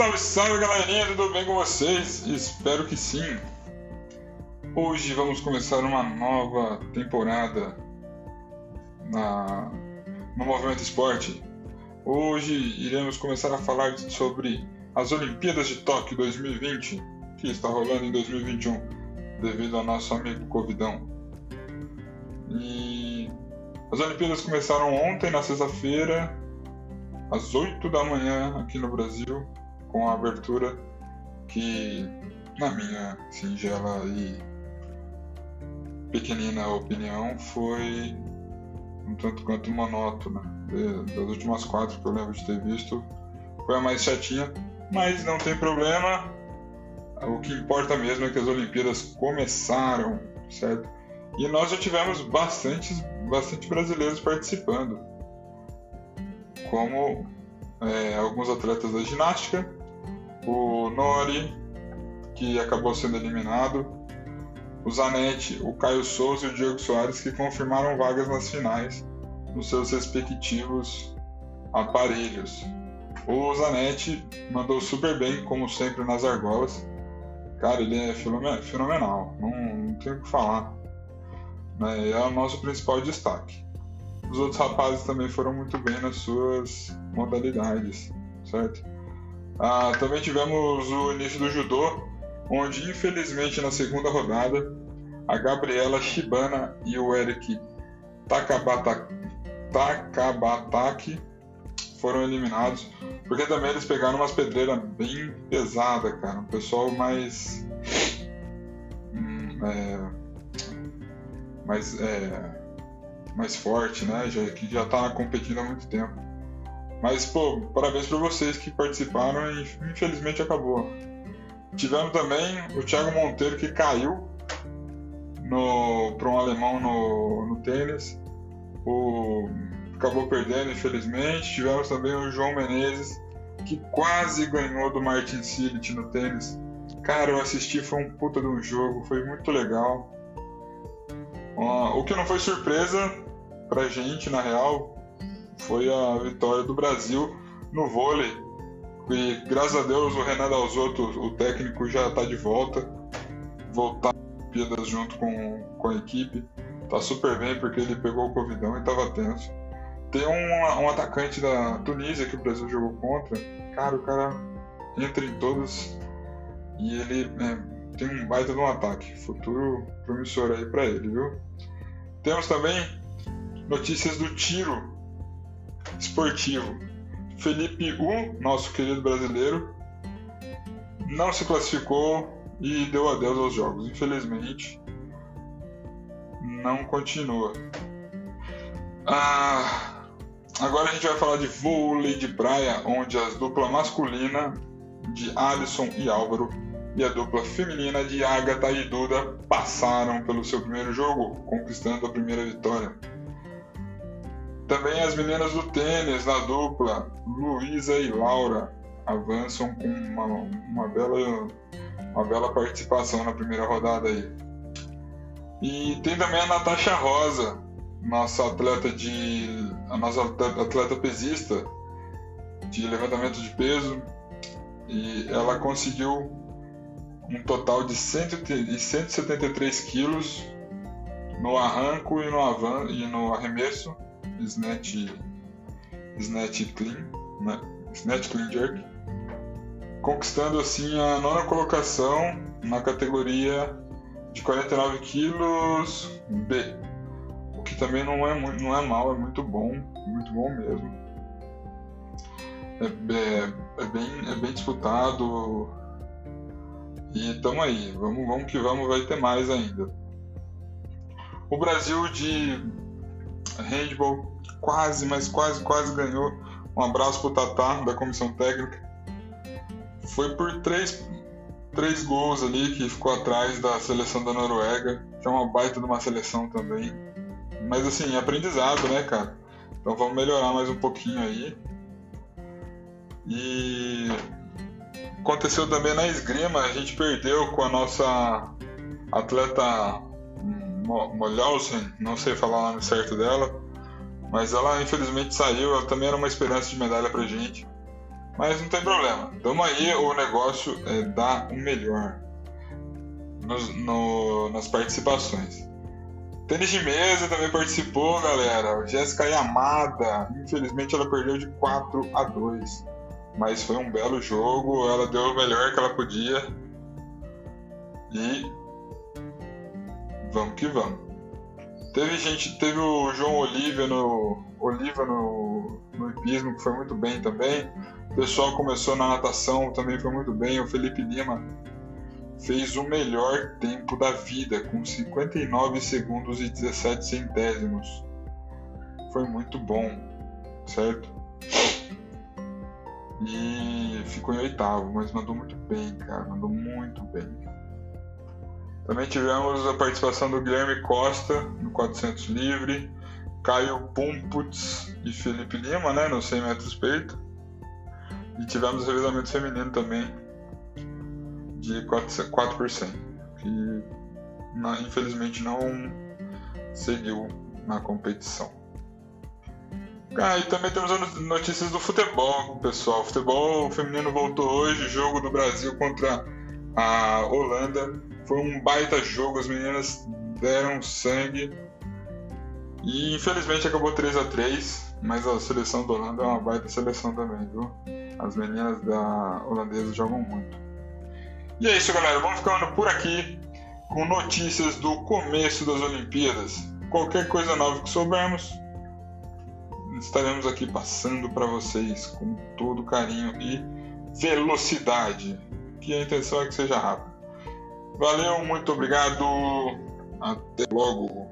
Salve, salve galerinha, tudo bem com vocês? Espero que sim. Hoje vamos começar uma nova temporada na, no Movimento Esporte. Hoje iremos começar a falar sobre as Olimpíadas de Tóquio 2020, que está rolando em 2021, devido ao nosso amigo Covidão. E as Olimpíadas começaram ontem, na sexta-feira, às 8 da manhã aqui no Brasil, com a abertura que, na minha singela e pequenina opinião, foi um tanto quanto monótona. Das últimas quatro que eu lembro de ter visto, foi a mais chatinha, mas não tem problema. O que importa mesmo é que as Olimpíadas começaram, certo? E nós já tivemos bastante, bastante brasileiros participando como é, alguns atletas da ginástica, o Nori, que acabou sendo eliminado, o Zanetti, o Caio Souza e o Diego Soares, que confirmaram vagas nas finais nos seus respectivos aparelhos. O Zanetti mandou super bem, como sempre, nas argolas. Cara, ele é fenomenal, não, não tenho o que falar. É, é o nosso principal destaque. Os outros rapazes também foram muito bem nas suas modalidades, certo? Ah, também tivemos o início do judô, onde infelizmente na segunda rodada a Gabriela Shibana e o Eric Takabata, Takabataki foram eliminados, porque também eles pegaram umas pedreiras bem pesadas, cara. Um pessoal mais. Hum, é, mais. É, mais forte, né? Já, que já tá competindo há muito tempo. Mas, pô, parabéns para vocês que participaram e infelizmente acabou. Tivemos também o Thiago Monteiro que caiu para um alemão no, no tênis. O, acabou perdendo, infelizmente. Tivemos também o João Menezes que quase ganhou do Martin Silit no tênis. Cara, eu assisti, foi um puta de um jogo, foi muito legal. Uh, o que não foi surpresa pra gente, na real, foi a vitória do Brasil no vôlei. E graças a Deus o Renan Dalzotto, o técnico, já está de volta. Voltar Olimpíadas junto com, com a equipe. Tá super bem porque ele pegou o Covidão e tava tenso. Tem um, um atacante da Tunísia que o Brasil jogou contra. Cara, o cara entra em todos e ele é, tem um baita de um ataque. Futuro promissor aí para ele, viu? Temos também notícias do tiro esportivo. Felipe U, nosso querido brasileiro, não se classificou e deu adeus aos jogos. Infelizmente, não continua. Ah, agora a gente vai falar de vôlei de praia, onde as dupla masculina de Alisson e Álvaro e a dupla feminina de Agatha e Duda passaram pelo seu primeiro jogo, conquistando a primeira vitória. Também as meninas do tênis na dupla, Luísa e Laura, avançam com uma, uma, bela, uma bela participação na primeira rodada aí. E tem também a Natasha Rosa, nossa atleta de. a nossa atleta pesista de levantamento de peso. E ela conseguiu um total de 173 quilos no arranco e no, avan e no arremesso, snatch, snatch clean, né? snatch clean jerk, conquistando assim a nona colocação na categoria de 49 quilos B, o que também não é muito, não é mal, é muito bom, muito bom mesmo. É, é, é bem, é bem disputado, e tamo aí, vamos, vamos que vamos, vai ter mais ainda. O Brasil de handball quase, mas quase, quase ganhou. Um abraço pro Tatá, da comissão técnica. Foi por três, três gols ali que ficou atrás da seleção da Noruega, que é uma baita de uma seleção também. Mas assim, aprendizado, né, cara? Então vamos melhorar mais um pouquinho aí. E Aconteceu também na esgrima, a gente perdeu com a nossa atleta Molhausen, não sei falar o nome certo dela, mas ela infelizmente saiu, ela também era uma esperança de medalha pra gente. Mas não tem problema. Tamo aí, o negócio é dar o melhor nos, no, nas participações. Tênis de mesa também participou, galera. Jéssica Yamada, infelizmente ela perdeu de 4 a 2. Mas foi um belo jogo, ela deu o melhor que ela podia. E vamos que vamos. Teve gente, teve o João Olívia no Oliva no, no hipismo, que foi muito bem também. O pessoal começou na natação, também foi muito bem. O Felipe Lima fez o melhor tempo da vida, com 59 segundos e 17 centésimos. Foi muito bom, certo? E ficou em oitavo, mas mandou muito bem, cara. Mandou muito bem. Também tivemos a participação do Guilherme Costa no 400 livre, Caio Pumputz e Felipe Lima, né, no 100 metros peito. E tivemos o revezamento feminino também, de 4%, 4% que infelizmente não seguiu na competição. Ah, e também temos notícias do futebol, pessoal. O futebol feminino voltou hoje, jogo do Brasil contra a Holanda. Foi um baita jogo, as meninas deram sangue. E infelizmente acabou 3 a 3 mas a seleção da Holanda é uma baita seleção também, viu? As meninas da holandesa jogam muito. E é isso, galera. Vamos ficando por aqui com notícias do começo das Olimpíadas. Qualquer coisa nova que soubermos, estaremos aqui passando para vocês com todo carinho e velocidade, que a intenção é que seja rápido. Valeu, muito obrigado. Até logo.